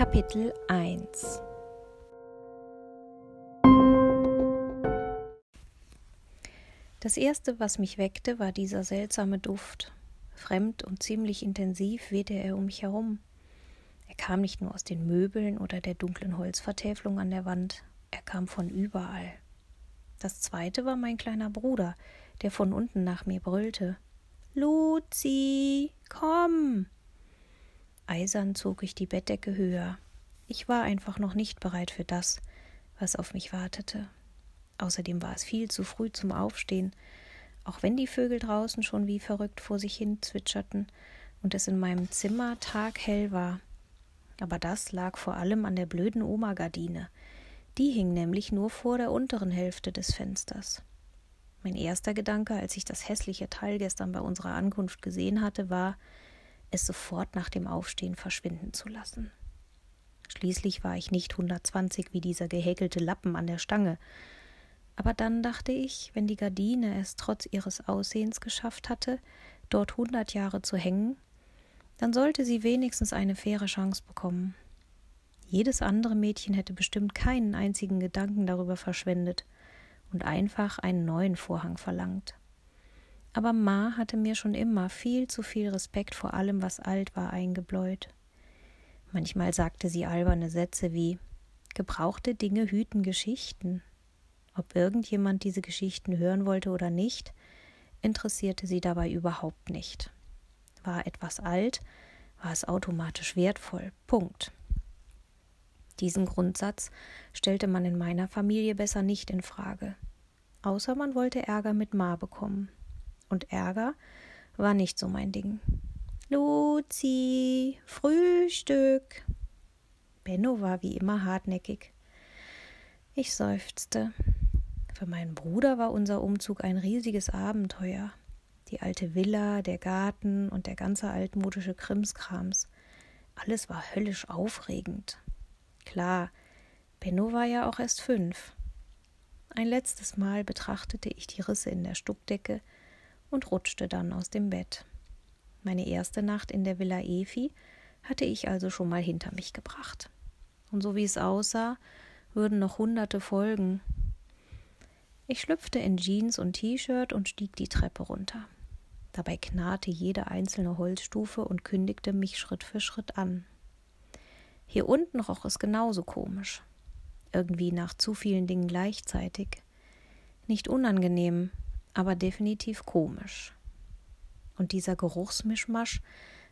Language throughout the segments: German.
Kapitel 1 Das erste, was mich weckte, war dieser seltsame Duft. Fremd und ziemlich intensiv wehte er um mich herum. Er kam nicht nur aus den Möbeln oder der dunklen Holzvertäfelung an der Wand, er kam von überall. Das zweite war mein kleiner Bruder, der von unten nach mir brüllte. Luzi, komm! Eisern zog ich die Bettdecke höher. Ich war einfach noch nicht bereit für das, was auf mich wartete. Außerdem war es viel zu früh zum Aufstehen, auch wenn die Vögel draußen schon wie verrückt vor sich hin zwitscherten und es in meinem Zimmer taghell war. Aber das lag vor allem an der blöden Oma-Gardine. Die hing nämlich nur vor der unteren Hälfte des Fensters. Mein erster Gedanke, als ich das hässliche Teil gestern bei unserer Ankunft gesehen hatte, war, es sofort nach dem Aufstehen verschwinden zu lassen. Schließlich war ich nicht 120 wie dieser gehäkelte Lappen an der Stange, aber dann dachte ich, wenn die Gardine es trotz ihres Aussehens geschafft hatte, dort hundert Jahre zu hängen, dann sollte sie wenigstens eine faire Chance bekommen. Jedes andere Mädchen hätte bestimmt keinen einzigen Gedanken darüber verschwendet und einfach einen neuen Vorhang verlangt. Aber Ma hatte mir schon immer viel zu viel Respekt vor allem, was alt war, eingebläut. Manchmal sagte sie alberne Sätze wie Gebrauchte Dinge hüten Geschichten ob irgendjemand diese Geschichten hören wollte oder nicht, interessierte sie dabei überhaupt nicht. War etwas alt, war es automatisch wertvoll. Punkt. Diesen Grundsatz stellte man in meiner Familie besser nicht in Frage. Außer man wollte Ärger mit Ma bekommen. Und Ärger war nicht so mein Ding. Luzi, Frühstück. Benno war wie immer hartnäckig. Ich seufzte. Für meinen Bruder war unser Umzug ein riesiges Abenteuer. Die alte Villa, der Garten und der ganze altmodische Krimskrams. Alles war höllisch aufregend. Klar, Benno war ja auch erst fünf. Ein letztes Mal betrachtete ich die Risse in der Stuckdecke und rutschte dann aus dem Bett. Meine erste Nacht in der Villa Efi hatte ich also schon mal hinter mich gebracht. Und so wie es aussah, würden noch hunderte folgen, ich schlüpfte in Jeans und T-Shirt und stieg die Treppe runter. Dabei knarrte jede einzelne Holzstufe und kündigte mich Schritt für Schritt an. Hier unten roch es genauso komisch. Irgendwie nach zu vielen Dingen gleichzeitig. Nicht unangenehm, aber definitiv komisch. Und dieser Geruchsmischmasch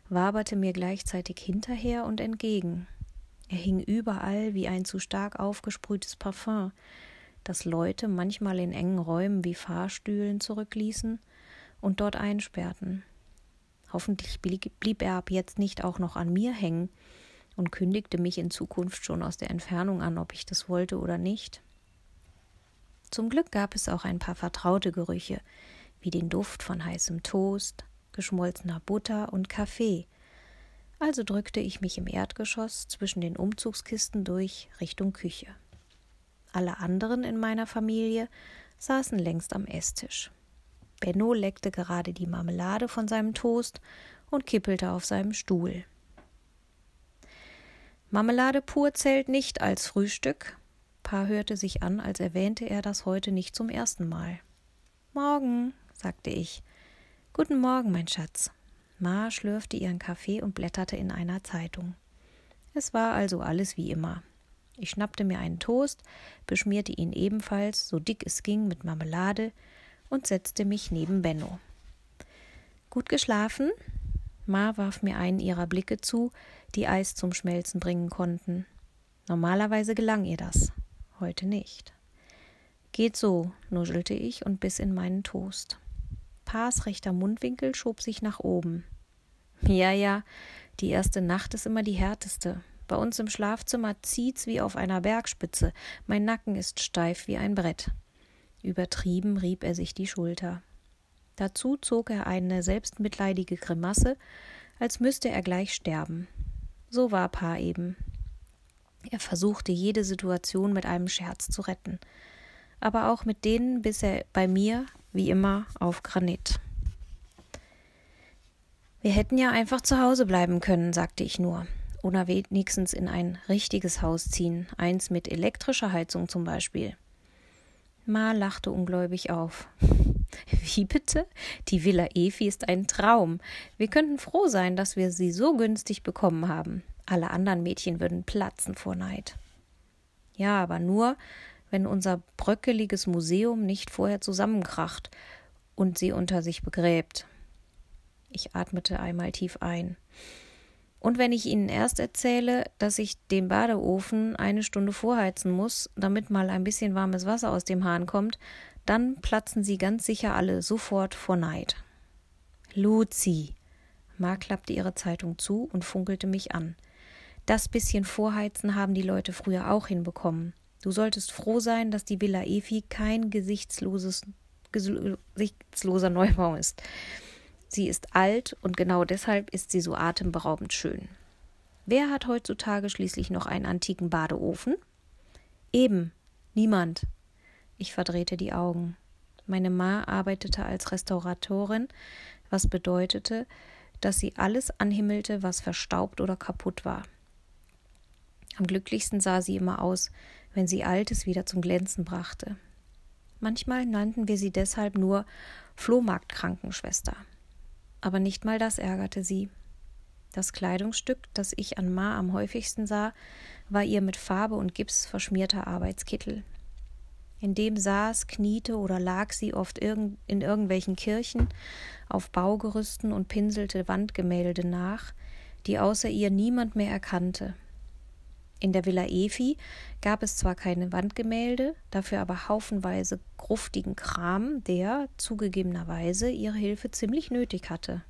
waberte mir gleichzeitig hinterher und entgegen. Er hing überall wie ein zu stark aufgesprühtes Parfum, das Leute manchmal in engen Räumen wie Fahrstühlen zurückließen und dort einsperrten. Hoffentlich blieb er ab jetzt nicht auch noch an mir hängen und kündigte mich in Zukunft schon aus der Entfernung an, ob ich das wollte oder nicht. Zum Glück gab es auch ein paar vertraute Gerüche, wie den Duft von heißem Toast, geschmolzener Butter und Kaffee. Also drückte ich mich im Erdgeschoss zwischen den Umzugskisten durch Richtung Küche. Alle anderen in meiner Familie saßen längst am Esstisch. Benno leckte gerade die Marmelade von seinem Toast und kippelte auf seinem Stuhl. Marmelade pur zählt nicht als Frühstück. Pa hörte sich an, als erwähnte er das heute nicht zum ersten Mal. Morgen, sagte ich. Guten Morgen, mein Schatz. Ma schlürfte ihren Kaffee und blätterte in einer Zeitung. Es war also alles wie immer. Ich schnappte mir einen Toast, beschmierte ihn ebenfalls, so dick es ging, mit Marmelade und setzte mich neben Benno. Gut geschlafen? Ma warf mir einen ihrer Blicke zu, die Eis zum Schmelzen bringen konnten. Normalerweise gelang ihr das, heute nicht. Geht so, nuschelte ich und biss in meinen Toast. Pa's rechter Mundwinkel schob sich nach oben. Ja, ja, die erste Nacht ist immer die härteste, bei uns im Schlafzimmer zieht's wie auf einer Bergspitze. Mein Nacken ist steif wie ein Brett. Übertrieben rieb er sich die Schulter. Dazu zog er eine selbstmitleidige Grimasse, als müsste er gleich sterben. So war Pa eben. Er versuchte jede Situation mit einem Scherz zu retten, aber auch mit denen biss er bei mir, wie immer, auf Granit. Wir hätten ja einfach zu Hause bleiben können, sagte ich nur. Oder wenigstens in ein richtiges Haus ziehen, eins mit elektrischer Heizung zum Beispiel. Ma lachte ungläubig auf. Wie bitte? Die Villa Efi ist ein Traum. Wir könnten froh sein, dass wir sie so günstig bekommen haben. Alle anderen Mädchen würden platzen vor Neid. Ja, aber nur, wenn unser bröckeliges Museum nicht vorher zusammenkracht und sie unter sich begräbt. Ich atmete einmal tief ein. Und wenn ich Ihnen erst erzähle, dass ich den Badeofen eine Stunde vorheizen muss, damit mal ein bisschen warmes Wasser aus dem Hahn kommt, dann platzen Sie ganz sicher alle sofort vor Neid. Luzi. Ma klappte ihre Zeitung zu und funkelte mich an. Das bisschen Vorheizen haben die Leute früher auch hinbekommen. Du solltest froh sein, dass die Villa Efi kein gesichtsloses, gesichtsloser Neubau ist. Sie ist alt und genau deshalb ist sie so atemberaubend schön. Wer hat heutzutage schließlich noch einen antiken Badeofen? Eben, niemand. Ich verdrehte die Augen. Meine Ma arbeitete als Restauratorin, was bedeutete, dass sie alles anhimmelte, was verstaubt oder kaputt war. Am glücklichsten sah sie immer aus, wenn sie Altes wieder zum Glänzen brachte. Manchmal nannten wir sie deshalb nur Flohmarktkrankenschwester aber nicht mal das ärgerte sie. Das Kleidungsstück, das ich an Ma am häufigsten sah, war ihr mit Farbe und Gips verschmierter Arbeitskittel. In dem saß, kniete oder lag sie oft in irgendwelchen Kirchen auf Baugerüsten und pinselte Wandgemälde nach, die außer ihr niemand mehr erkannte. In der Villa Efi gab es zwar keine Wandgemälde, dafür aber haufenweise gruftigen Kram, der zugegebenerweise ihre Hilfe ziemlich nötig hatte.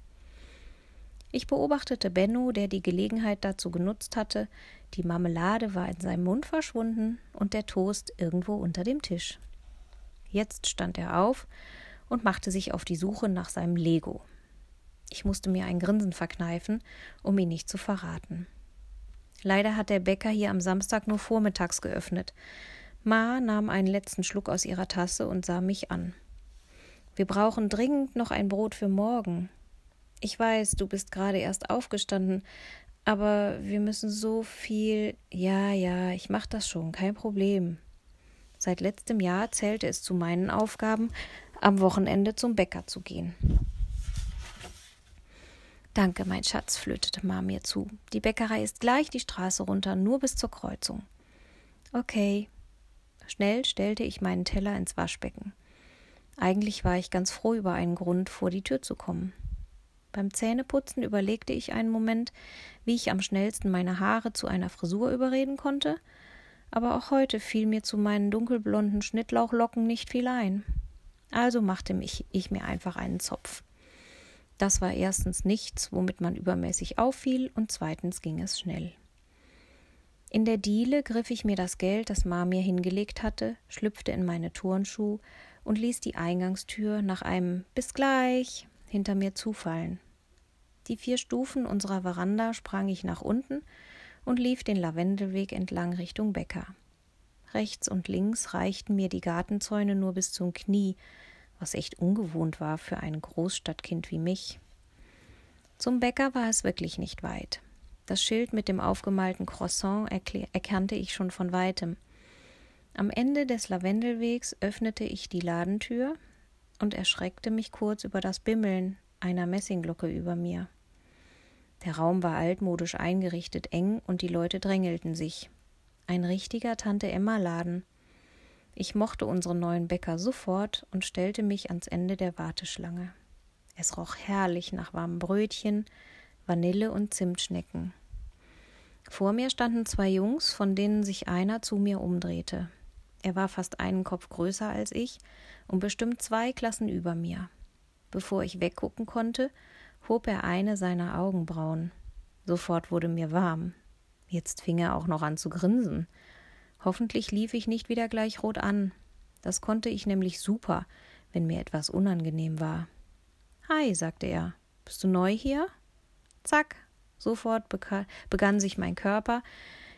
Ich beobachtete Benno, der die Gelegenheit dazu genutzt hatte, die Marmelade war in seinem Mund verschwunden und der Toast irgendwo unter dem Tisch. Jetzt stand er auf und machte sich auf die Suche nach seinem Lego. Ich musste mir ein Grinsen verkneifen, um ihn nicht zu verraten. Leider hat der Bäcker hier am Samstag nur vormittags geöffnet. Ma nahm einen letzten Schluck aus ihrer Tasse und sah mich an. Wir brauchen dringend noch ein Brot für morgen. Ich weiß, du bist gerade erst aufgestanden, aber wir müssen so viel. Ja, ja, ich mach das schon, kein Problem. Seit letztem Jahr zählte es zu meinen Aufgaben, am Wochenende zum Bäcker zu gehen. Danke, mein Schatz, flötete Ma mir zu. Die Bäckerei ist gleich die Straße runter, nur bis zur Kreuzung. Okay. Schnell stellte ich meinen Teller ins Waschbecken. Eigentlich war ich ganz froh über einen Grund, vor die Tür zu kommen. Beim Zähneputzen überlegte ich einen Moment, wie ich am schnellsten meine Haare zu einer Frisur überreden konnte, aber auch heute fiel mir zu meinen dunkelblonden Schnittlauchlocken nicht viel ein. Also machte mich ich mir einfach einen Zopf. Das war erstens nichts, womit man übermäßig auffiel, und zweitens ging es schnell. In der Diele griff ich mir das Geld, das Ma mir hingelegt hatte, schlüpfte in meine Turnschuh und ließ die Eingangstür nach einem Bis gleich hinter mir zufallen. Die vier Stufen unserer Veranda sprang ich nach unten und lief den Lavendelweg entlang Richtung Bäcker. Rechts und links reichten mir die Gartenzäune nur bis zum Knie, was echt ungewohnt war für ein Großstadtkind wie mich. Zum Bäcker war es wirklich nicht weit. Das Schild mit dem aufgemalten Croissant erkannte ich schon von weitem. Am Ende des Lavendelwegs öffnete ich die Ladentür und erschreckte mich kurz über das Bimmeln einer Messingglocke über mir. Der Raum war altmodisch eingerichtet, eng und die Leute drängelten sich. Ein richtiger Tante Emma Laden. Ich mochte unseren neuen Bäcker sofort und stellte mich ans Ende der Warteschlange. Es roch herrlich nach warmen Brötchen, Vanille und Zimtschnecken. Vor mir standen zwei Jungs, von denen sich einer zu mir umdrehte. Er war fast einen Kopf größer als ich und bestimmt zwei Klassen über mir. Bevor ich weggucken konnte, hob er eine seiner Augenbrauen. Sofort wurde mir warm. Jetzt fing er auch noch an zu grinsen. Hoffentlich lief ich nicht wieder gleich rot an. Das konnte ich nämlich super, wenn mir etwas unangenehm war. Hi, sagte er. Bist du neu hier? Zack. Sofort begann sich mein Körper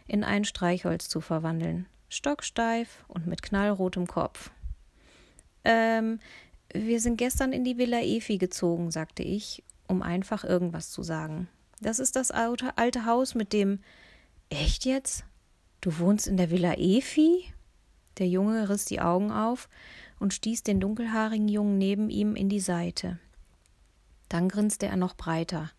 in ein Streichholz zu verwandeln. Stocksteif und mit knallrotem Kopf. Ähm, wir sind gestern in die Villa Efi gezogen, sagte ich, um einfach irgendwas zu sagen. Das ist das alte Haus mit dem. Echt jetzt? Du wohnst in der Villa Efi? Der Junge riss die Augen auf und stieß den dunkelhaarigen Jungen neben ihm in die Seite. Dann grinste er noch breiter.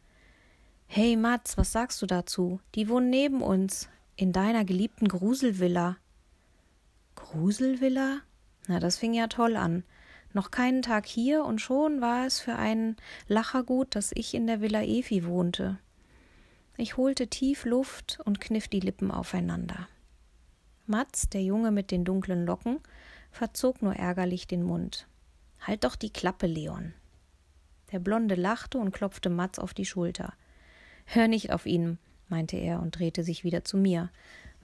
Hey Mats, was sagst du dazu? Die wohnen neben uns, in deiner geliebten Gruselvilla. Gruselvilla? Na, das fing ja toll an. Noch keinen Tag hier und schon war es für einen Lacher gut, dass ich in der Villa Efi wohnte. Ich holte tief Luft und kniff die Lippen aufeinander. Mats, der Junge mit den dunklen Locken, verzog nur ärgerlich den Mund. Halt doch die Klappe, Leon. Der Blonde lachte und klopfte Mats auf die Schulter. Hör nicht auf ihn, meinte er und drehte sich wieder zu mir.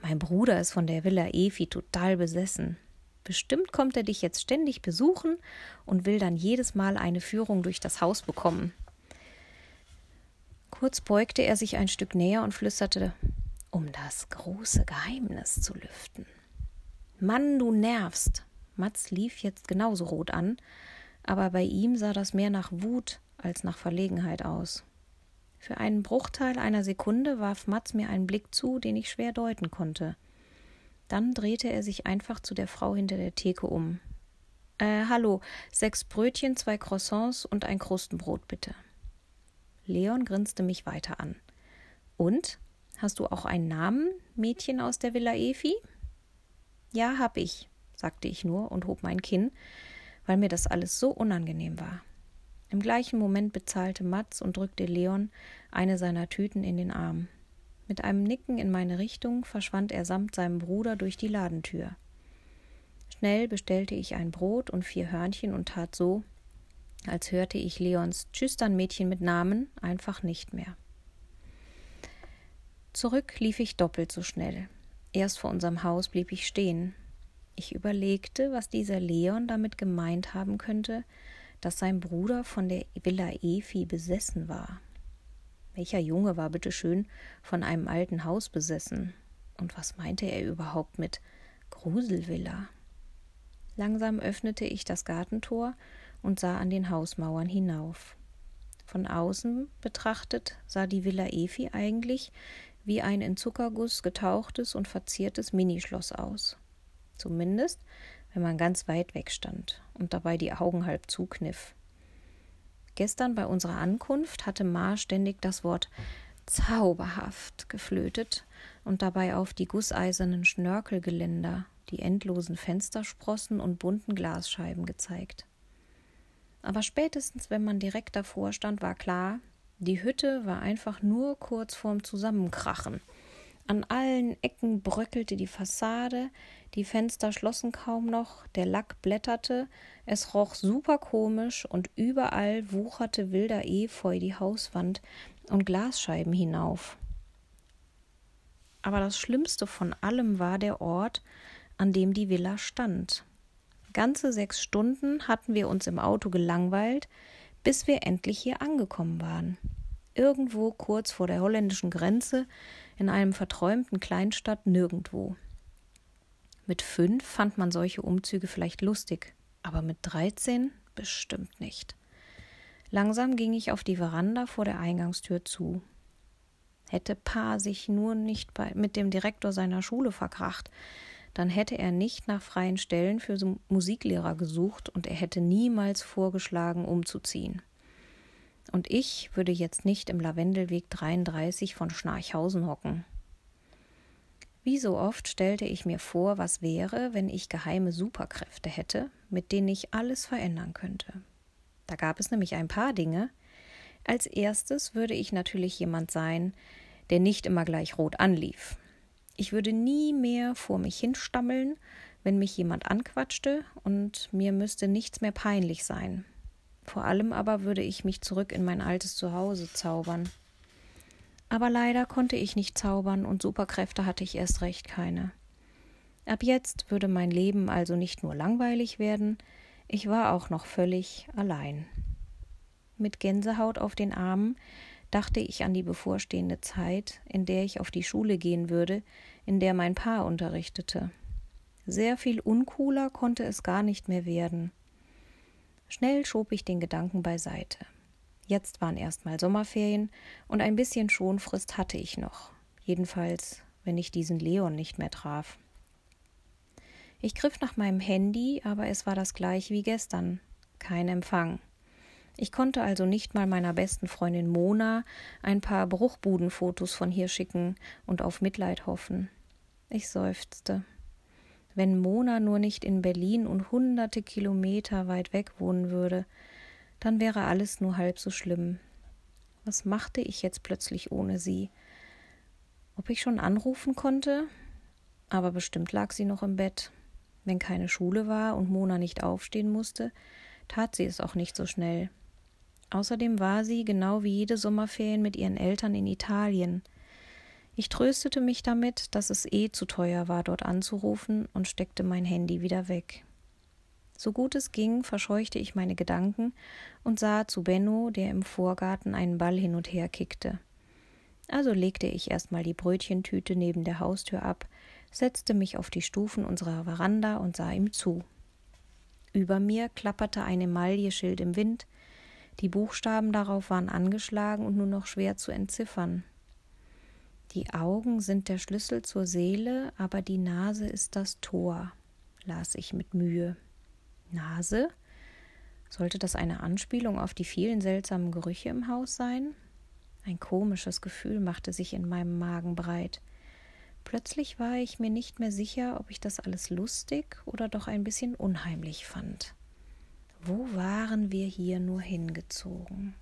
Mein Bruder ist von der Villa Efi total besessen. Bestimmt kommt er dich jetzt ständig besuchen und will dann jedes Mal eine Führung durch das Haus bekommen. Kurz beugte er sich ein Stück näher und flüsterte, um das große Geheimnis zu lüften. Mann, du nervst. Mats lief jetzt genauso rot an, aber bei ihm sah das mehr nach Wut als nach Verlegenheit aus. Für einen Bruchteil einer Sekunde warf Mats mir einen Blick zu, den ich schwer deuten konnte. Dann drehte er sich einfach zu der Frau hinter der Theke um. Äh, hallo, sechs Brötchen, zwei Croissants und ein Krustenbrot, bitte. Leon grinste mich weiter an. Und? Hast du auch einen Namen, Mädchen aus der Villa Efi? Ja, hab ich, sagte ich nur und hob mein Kinn, weil mir das alles so unangenehm war. Im gleichen Moment bezahlte Mats und drückte Leon eine seiner Tüten in den Arm. Mit einem Nicken in meine Richtung verschwand er samt seinem Bruder durch die Ladentür. Schnell bestellte ich ein Brot und vier Hörnchen und tat so, als hörte ich Leons Tschüstern Mädchen mit Namen einfach nicht mehr. Zurück lief ich doppelt so schnell. Erst vor unserem Haus blieb ich stehen. Ich überlegte, was dieser Leon damit gemeint haben könnte, dass sein Bruder von der Villa Efi besessen war. Welcher Junge war bitte schön von einem alten Haus besessen? Und was meinte er überhaupt mit Gruselvilla? Langsam öffnete ich das Gartentor und sah an den Hausmauern hinauf. Von außen betrachtet sah die Villa Efi eigentlich wie ein in Zuckerguss getauchtes und verziertes Minischloss aus. Zumindest, wenn man ganz weit weg stand und dabei die Augen halb zukniff. Gestern bei unserer Ankunft hatte Ma ständig das Wort zauberhaft geflötet und dabei auf die gusseisernen Schnörkelgeländer, die endlosen Fenstersprossen und bunten Glasscheiben gezeigt. Aber spätestens, wenn man direkt davor stand, war klar, die Hütte war einfach nur kurz vorm Zusammenkrachen. An allen Ecken bröckelte die Fassade, die Fenster schlossen kaum noch, der Lack blätterte, es roch super komisch und überall wucherte wilder Efeu die Hauswand und Glasscheiben hinauf. Aber das Schlimmste von allem war der Ort, an dem die Villa stand. Ganze sechs Stunden hatten wir uns im Auto gelangweilt, bis wir endlich hier angekommen waren. Irgendwo kurz vor der holländischen Grenze, in einem verträumten Kleinstadt nirgendwo. Mit fünf fand man solche Umzüge vielleicht lustig, aber mit dreizehn bestimmt nicht. Langsam ging ich auf die Veranda vor der Eingangstür zu. Hätte Pa sich nur nicht bei, mit dem Direktor seiner Schule verkracht, dann hätte er nicht nach freien Stellen für Musiklehrer gesucht und er hätte niemals vorgeschlagen, umzuziehen. Und ich würde jetzt nicht im Lavendelweg 33 von Schnarchhausen hocken. Wie so oft stellte ich mir vor, was wäre, wenn ich geheime Superkräfte hätte, mit denen ich alles verändern könnte. Da gab es nämlich ein paar Dinge. Als erstes würde ich natürlich jemand sein, der nicht immer gleich rot anlief. Ich würde nie mehr vor mich hinstammeln, wenn mich jemand anquatschte, und mir müsste nichts mehr peinlich sein. Vor allem aber würde ich mich zurück in mein altes Zuhause zaubern. Aber leider konnte ich nicht zaubern und Superkräfte hatte ich erst recht keine. Ab jetzt würde mein Leben also nicht nur langweilig werden, ich war auch noch völlig allein. Mit Gänsehaut auf den Armen dachte ich an die bevorstehende Zeit, in der ich auf die Schule gehen würde, in der mein Paar unterrichtete. Sehr viel uncooler konnte es gar nicht mehr werden. Schnell schob ich den Gedanken beiseite. Jetzt waren erstmal Sommerferien und ein bisschen Schonfrist hatte ich noch. Jedenfalls, wenn ich diesen Leon nicht mehr traf. Ich griff nach meinem Handy, aber es war das gleiche wie gestern. Kein Empfang. Ich konnte also nicht mal meiner besten Freundin Mona ein paar Bruchbudenfotos von hier schicken und auf Mitleid hoffen. Ich seufzte. Wenn Mona nur nicht in Berlin und hunderte Kilometer weit weg wohnen würde, dann wäre alles nur halb so schlimm. Was machte ich jetzt plötzlich ohne sie? Ob ich schon anrufen konnte? Aber bestimmt lag sie noch im Bett. Wenn keine Schule war und Mona nicht aufstehen musste, tat sie es auch nicht so schnell. Außerdem war sie, genau wie jede Sommerferien, mit ihren Eltern in Italien. Ich tröstete mich damit, dass es eh zu teuer war, dort anzurufen, und steckte mein Handy wieder weg. So gut es ging, verscheuchte ich meine Gedanken und sah zu Benno, der im Vorgarten einen Ball hin und her kickte. Also legte ich erstmal die Brötchentüte neben der Haustür ab, setzte mich auf die Stufen unserer Veranda und sah ihm zu. Über mir klapperte ein Emailleschild im Wind, die Buchstaben darauf waren angeschlagen und nur noch schwer zu entziffern. Die Augen sind der Schlüssel zur Seele, aber die Nase ist das Tor, las ich mit Mühe. Nase? Sollte das eine Anspielung auf die vielen seltsamen Gerüche im Haus sein? Ein komisches Gefühl machte sich in meinem Magen breit. Plötzlich war ich mir nicht mehr sicher, ob ich das alles lustig oder doch ein bisschen unheimlich fand. Wo waren wir hier nur hingezogen?